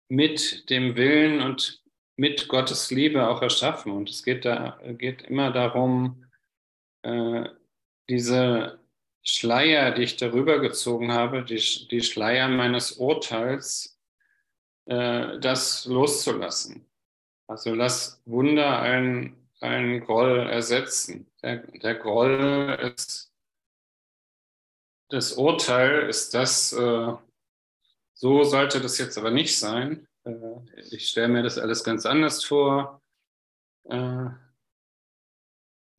S1: mit dem Willen und mit Gottes Liebe auch erschaffen. Und es geht, da, geht immer darum, äh, diese Schleier, die ich darüber gezogen habe, die, die Schleier meines Urteils, äh, das loszulassen. Also lass Wunder einen, einen Groll ersetzen. Der, der Groll ist, das Urteil ist das, äh, so sollte das jetzt aber nicht sein. Äh, ich stelle mir das alles ganz anders vor. Äh,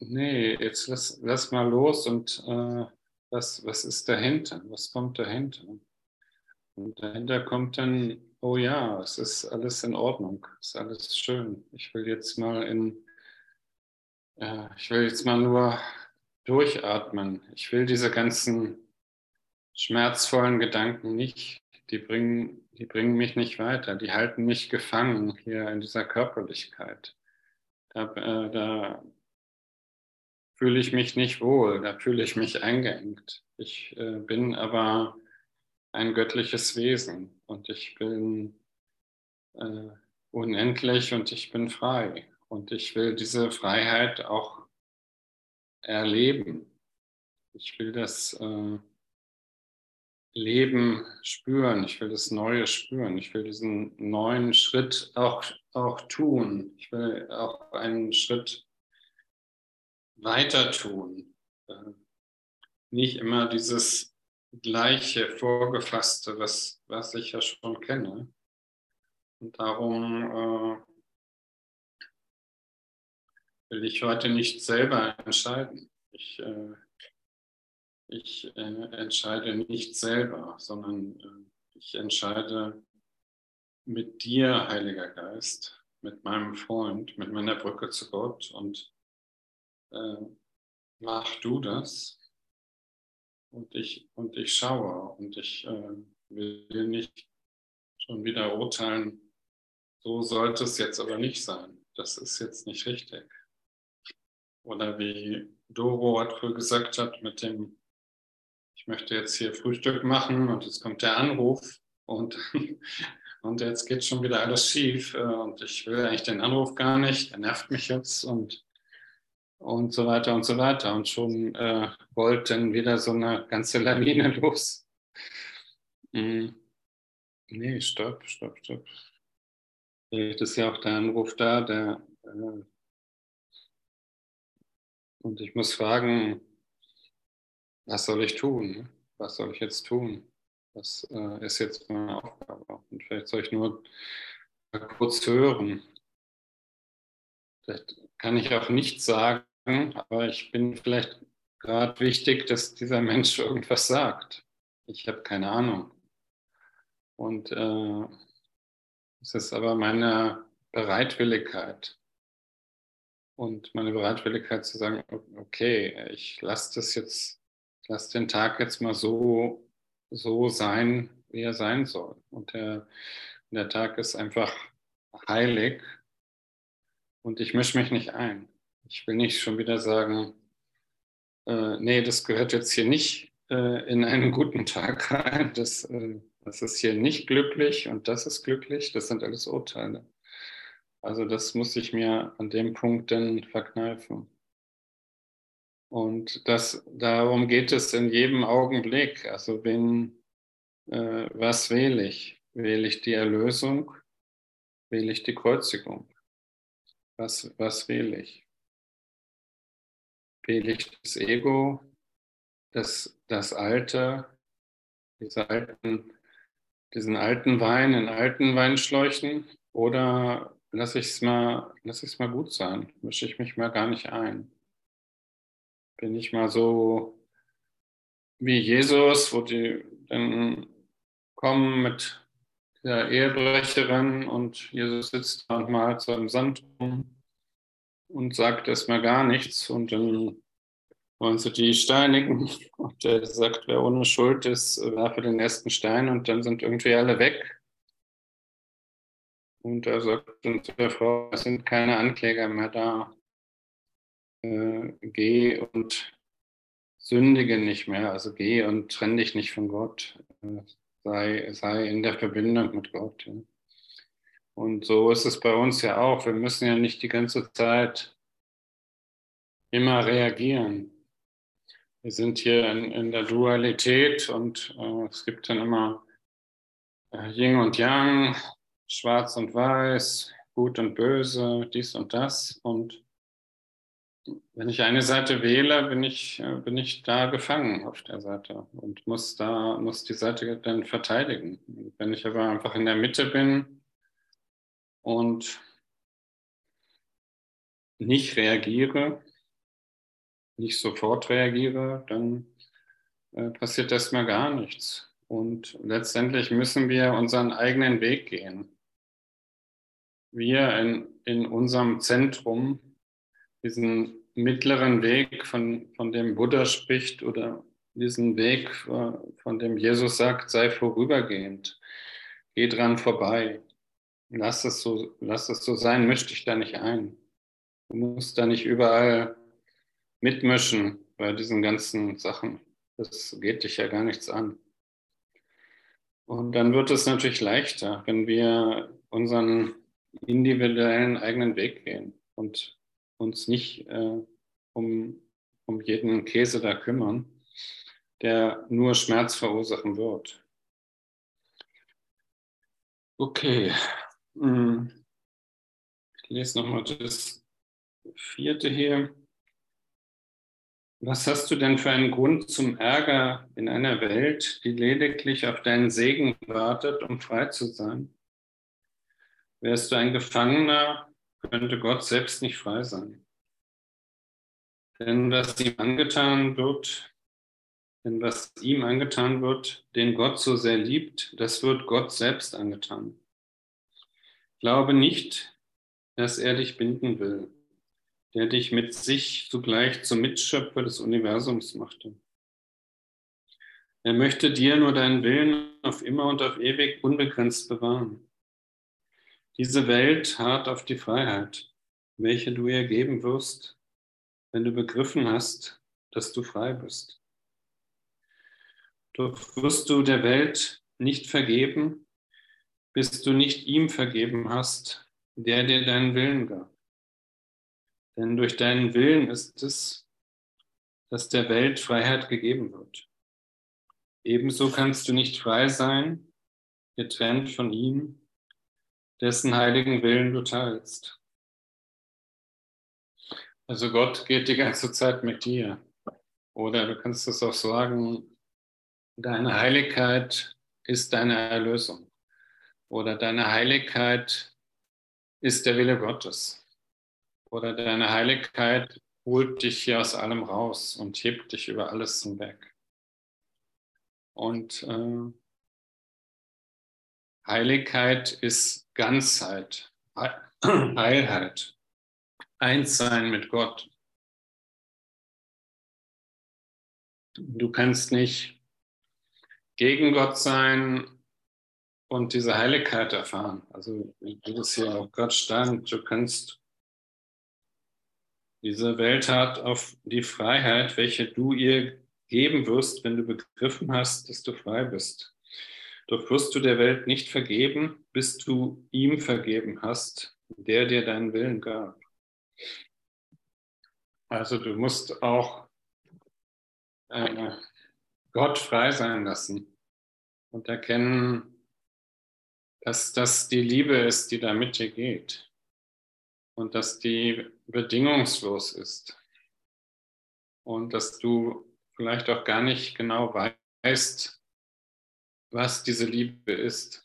S1: nee, jetzt lass, lass mal los und äh, was, was ist dahinter? Was kommt dahinter? Und dahinter kommt dann, oh ja, es ist alles in Ordnung, es ist alles schön. Ich will jetzt mal in, äh, ich will jetzt mal nur durchatmen. Ich will diese ganzen schmerzvollen Gedanken nicht die bringen, die bringen mich nicht weiter, die halten mich gefangen hier in dieser Körperlichkeit. Da, äh, da fühle ich mich nicht wohl, da fühle ich mich eingeengt. Ich äh, bin aber ein göttliches Wesen und ich bin äh, unendlich und ich bin frei. Und ich will diese Freiheit auch erleben. Ich will das äh, Leben spüren, ich will das Neue spüren, ich will diesen neuen Schritt auch, auch tun, ich will auch einen Schritt weiter tun. Äh, nicht immer dieses gleiche Vorgefasste, was, was ich ja schon kenne. Und darum äh, will ich heute nicht selber entscheiden. Ich äh, ich äh, entscheide nicht selber, sondern äh, ich entscheide mit dir, Heiliger Geist, mit meinem Freund, mit meiner Brücke zu Gott und äh, mach du das. Und ich, und ich schaue und ich äh, will nicht schon wieder urteilen, so sollte es jetzt aber nicht sein. Das ist jetzt nicht richtig. Oder wie Doro hat früher gesagt hat, mit dem ich möchte jetzt hier Frühstück machen und jetzt kommt der Anruf und, und jetzt geht schon wieder alles schief äh, und ich will eigentlich den Anruf gar nicht, der nervt mich jetzt und, und so weiter und so weiter. Und schon äh, rollt dann wieder so eine ganze Lawine los. Hm. Nee, stopp, stopp, stopp. Vielleicht ist ja auch der Anruf da, der äh, und ich muss fragen, was soll ich tun? Was soll ich jetzt tun? Das äh, ist jetzt meine Aufgabe. Und vielleicht soll ich nur kurz hören. Vielleicht kann ich auch nichts sagen, aber ich bin vielleicht gerade wichtig, dass dieser Mensch irgendwas sagt. Ich habe keine Ahnung. Und äh, es ist aber meine Bereitwilligkeit. Und meine Bereitwilligkeit zu sagen, okay, ich lasse das jetzt, ich lasse den Tag jetzt mal so, so sein, wie er sein soll. Und der, der Tag ist einfach heilig und ich mische mich nicht ein. Ich will nicht schon wieder sagen, äh, nee, das gehört jetzt hier nicht äh, in einen guten Tag rein. Das, äh, das ist hier nicht glücklich und das ist glücklich. Das sind alles Urteile. Also das muss ich mir an dem Punkt dann verkneifen. Und das, darum geht es in jedem Augenblick. Also wenn, äh, was wähle ich? Wähle ich die Erlösung? Wähle ich die Kreuzigung? Was, was wähle ich? Wähle ich das Ego, das, das Alte, diese alten, diesen alten Wein in alten Weinschläuchen oder lasse ich es mal, lass mal gut sein, mische ich mich mal gar nicht ein. Bin ich mal so wie Jesus, wo die dann kommen mit der Ehebrecherin und Jesus sitzt da und malt so im Sand rum und sagt erstmal gar nichts und dann wollen sie die steinigen und er sagt, wer ohne Schuld ist, werfe den ersten Stein und dann sind irgendwie alle weg. Und er sagt zu der Frau, es sind keine Ankläger mehr da. Äh, geh und sündige nicht mehr. Also geh und trenn dich nicht von Gott. Äh, sei, sei in der Verbindung mit Gott. Ja. Und so ist es bei uns ja auch. Wir müssen ja nicht die ganze Zeit immer reagieren. Wir sind hier in, in der Dualität und äh, es gibt dann immer äh, Yin und Yang, schwarz und weiß, gut und böse, dies und das. Und wenn ich eine Seite wähle, bin ich, äh, bin ich da gefangen auf der Seite und muss da, muss die Seite dann verteidigen. Wenn ich aber einfach in der Mitte bin und nicht reagiere, nicht sofort reagiere, dann äh, passiert erstmal gar nichts. Und letztendlich müssen wir unseren eigenen Weg gehen wir in, in unserem Zentrum diesen mittleren Weg, von, von dem Buddha spricht, oder diesen Weg, äh, von dem Jesus sagt, sei vorübergehend, geh dran vorbei. Lass es so, lass es so sein, misch dich da nicht ein. Du musst da nicht überall mitmischen bei diesen ganzen Sachen. Das geht dich ja gar nichts an. Und dann wird es natürlich leichter, wenn wir unseren individuellen eigenen Weg gehen und uns nicht äh, um, um jeden Käse da kümmern, der nur Schmerz verursachen wird. Okay. Hm. Ich lese nochmal das vierte hier. Was hast du denn für einen Grund zum Ärger in einer Welt, die lediglich auf deinen Segen wartet, um frei zu sein? Wärst du ein Gefangener, könnte Gott selbst nicht frei sein. Denn was ihm angetan wird, denn was ihm angetan wird, den Gott so sehr liebt, das wird Gott selbst angetan. Glaube nicht, dass er dich binden will, der dich mit sich zugleich zum Mitschöpfer des Universums machte. Er möchte dir nur deinen Willen auf immer und auf ewig unbegrenzt bewahren. Diese Welt hart auf die Freiheit, welche du ihr geben wirst, wenn du begriffen hast, dass du frei bist. Doch wirst du der Welt nicht vergeben, bis du nicht ihm vergeben hast, der dir deinen Willen gab. Denn durch deinen Willen ist es, dass der Welt Freiheit gegeben wird. Ebenso kannst du nicht frei sein, getrennt von ihm, dessen heiligen Willen du teilst. Also Gott geht die ganze Zeit mit dir. Oder du kannst es auch sagen, deine Heiligkeit ist deine Erlösung. Oder deine Heiligkeit ist der Wille Gottes. Oder deine Heiligkeit holt dich hier aus allem raus und hebt dich über alles hinweg. Und äh, Heiligkeit ist Ganzheit. Heilheit, Einssein mit Gott. Du kannst nicht gegen Gott sein und diese Heiligkeit erfahren. Also wie das hier auf Gott stand, du kannst diese Welt hat auf die Freiheit, welche du ihr geben wirst, wenn du begriffen hast, dass du frei bist. Doch wirst du der Welt nicht vergeben, bis du ihm vergeben hast, der dir deinen Willen gab. Also du musst auch äh, Gott frei sein lassen und erkennen, dass das die Liebe ist, die da mit dir geht und dass die bedingungslos ist und dass du vielleicht auch gar nicht genau weißt, was diese Liebe ist.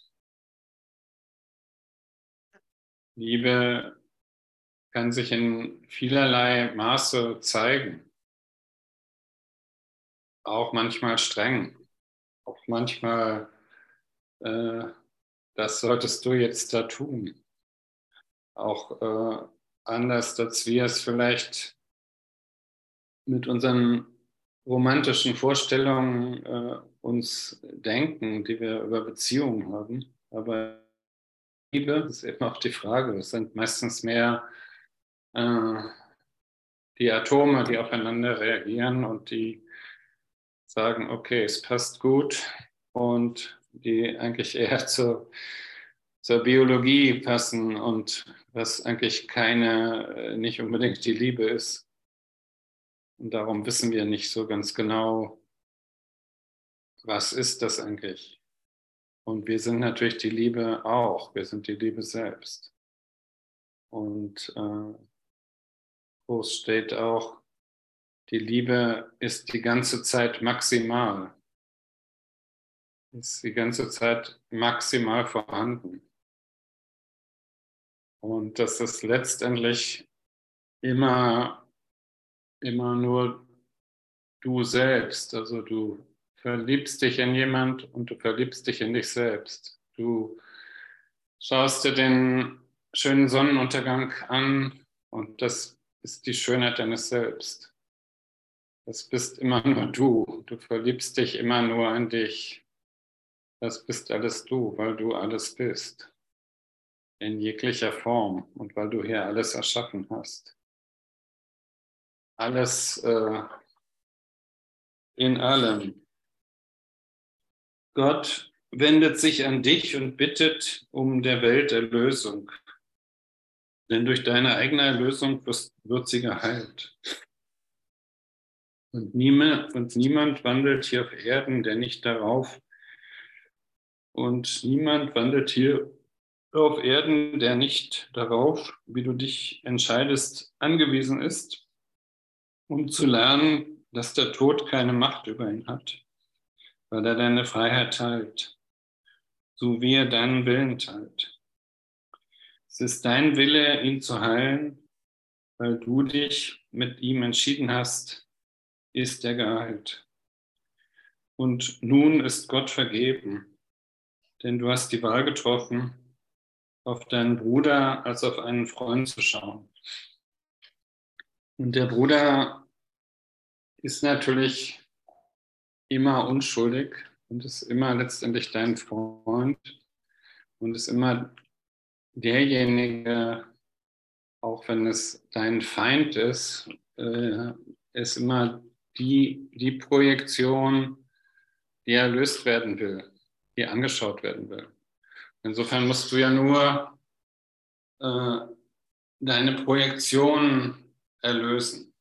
S1: Liebe kann sich in vielerlei Maße zeigen, auch manchmal streng, auch manchmal, äh, das solltest du jetzt da tun, auch äh, anders, als wir es vielleicht mit unseren romantischen Vorstellungen äh, uns denken, die wir über Beziehungen haben. Aber Liebe ist eben auch die Frage. Es sind meistens mehr äh, die Atome, die aufeinander reagieren und die sagen, okay, es passt gut und die eigentlich eher zur, zur Biologie passen und was eigentlich keine, äh, nicht unbedingt die Liebe ist. Und darum wissen wir nicht so ganz genau, was ist das eigentlich? Und wir sind natürlich die Liebe auch. Wir sind die Liebe selbst. Und äh, es steht auch, die Liebe ist die ganze Zeit maximal. Ist die ganze Zeit maximal vorhanden. Und dass es letztendlich immer immer nur du selbst. Also du verliebst dich in jemand und du verliebst dich in dich selbst. Du schaust dir den schönen Sonnenuntergang an und das ist die Schönheit deines Selbst. Das bist immer nur du. Du verliebst dich immer nur in dich. Das bist alles du, weil du alles bist. In jeglicher Form und weil du hier alles erschaffen hast alles äh, in allem. Gott wendet sich an dich und bittet um der Welt Erlösung. Denn durch deine eigene Erlösung wird sie geheilt. Und niemand, und niemand wandelt hier auf Erden, der nicht darauf, und niemand wandelt hier auf Erden, der nicht darauf, wie du dich entscheidest, angewiesen ist, um zu lernen, dass der Tod keine Macht über ihn hat, weil er deine Freiheit teilt, so wie er deinen Willen teilt. Es ist dein Wille, ihn zu heilen, weil du dich mit ihm entschieden hast, ist er geheilt. Und nun ist Gott vergeben, denn du hast die Wahl getroffen, auf deinen Bruder als auf einen Freund zu schauen. Und der Bruder ist natürlich immer unschuldig und ist immer letztendlich dein Freund und ist immer derjenige, auch wenn es dein Feind ist, äh, ist immer die, die Projektion, die erlöst werden will, die angeschaut werden will. Insofern musst du ja nur äh, deine Projektion erlösen.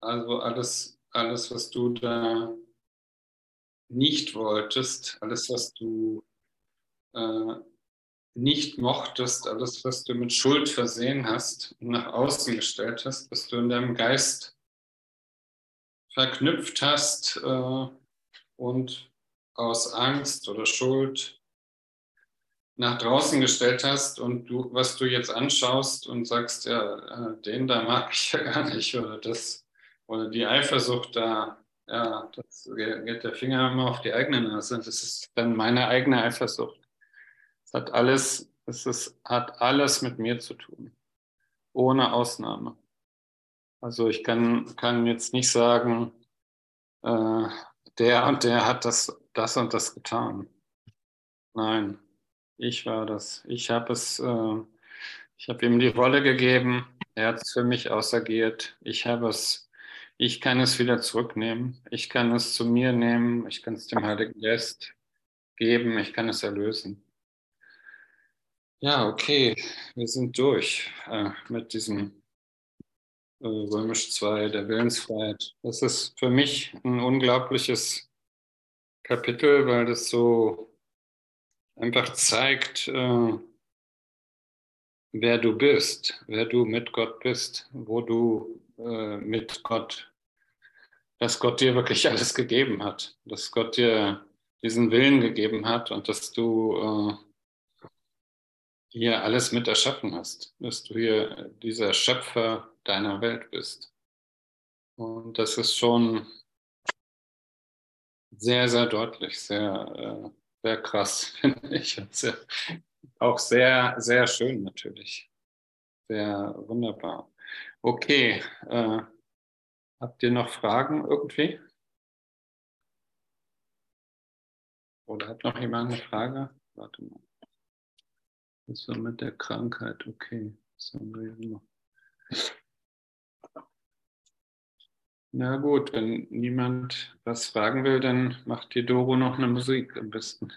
S1: Also alles alles, was du da nicht wolltest, alles, was du äh, nicht mochtest, alles, was du mit Schuld versehen hast und nach außen gestellt hast, was du in deinem Geist verknüpft hast äh, und aus Angst oder Schuld nach draußen gestellt hast und du, was du jetzt anschaust und sagst, ja, äh, den da mag ich ja gar nicht oder das oder die Eifersucht da, ja, das geht der Finger immer auf die eigene Nase. Das ist dann meine eigene Eifersucht. Es hat alles, es ist, hat alles mit mir zu tun. ohne Ausnahme. Also ich kann, kann jetzt nicht sagen, äh, der und der hat das, das und das getan. Nein, ich war das. Ich habe es, äh, ich habe ihm die Rolle gegeben. Er hat es für mich ausagiert. Ich habe es, ich kann es wieder zurücknehmen. Ich kann es zu mir nehmen. Ich kann es dem Heiligen Geist geben. Ich kann es erlösen. Ja, okay, wir sind durch äh, mit diesem äh, Römisch 2, der Willensfreiheit. Das ist für mich ein unglaubliches Kapitel, weil das so einfach zeigt, äh, wer du bist, wer du mit Gott bist, wo du äh, mit Gott, dass Gott dir wirklich alles gegeben hat, dass Gott dir diesen Willen gegeben hat und dass du äh, hier alles mit erschaffen hast, dass du hier dieser Schöpfer deiner Welt bist. Und das ist schon sehr, sehr deutlich, sehr, äh, sehr krass, finde ich. Und sehr, auch sehr, sehr schön natürlich. Sehr wunderbar. Okay, äh, habt ihr noch Fragen irgendwie? Oder hat noch jemand eine Frage? Warte mal. Das war mit der Krankheit, okay. Das haben wir noch. Na gut, wenn niemand was fragen will, dann macht die Doro noch eine Musik am besten.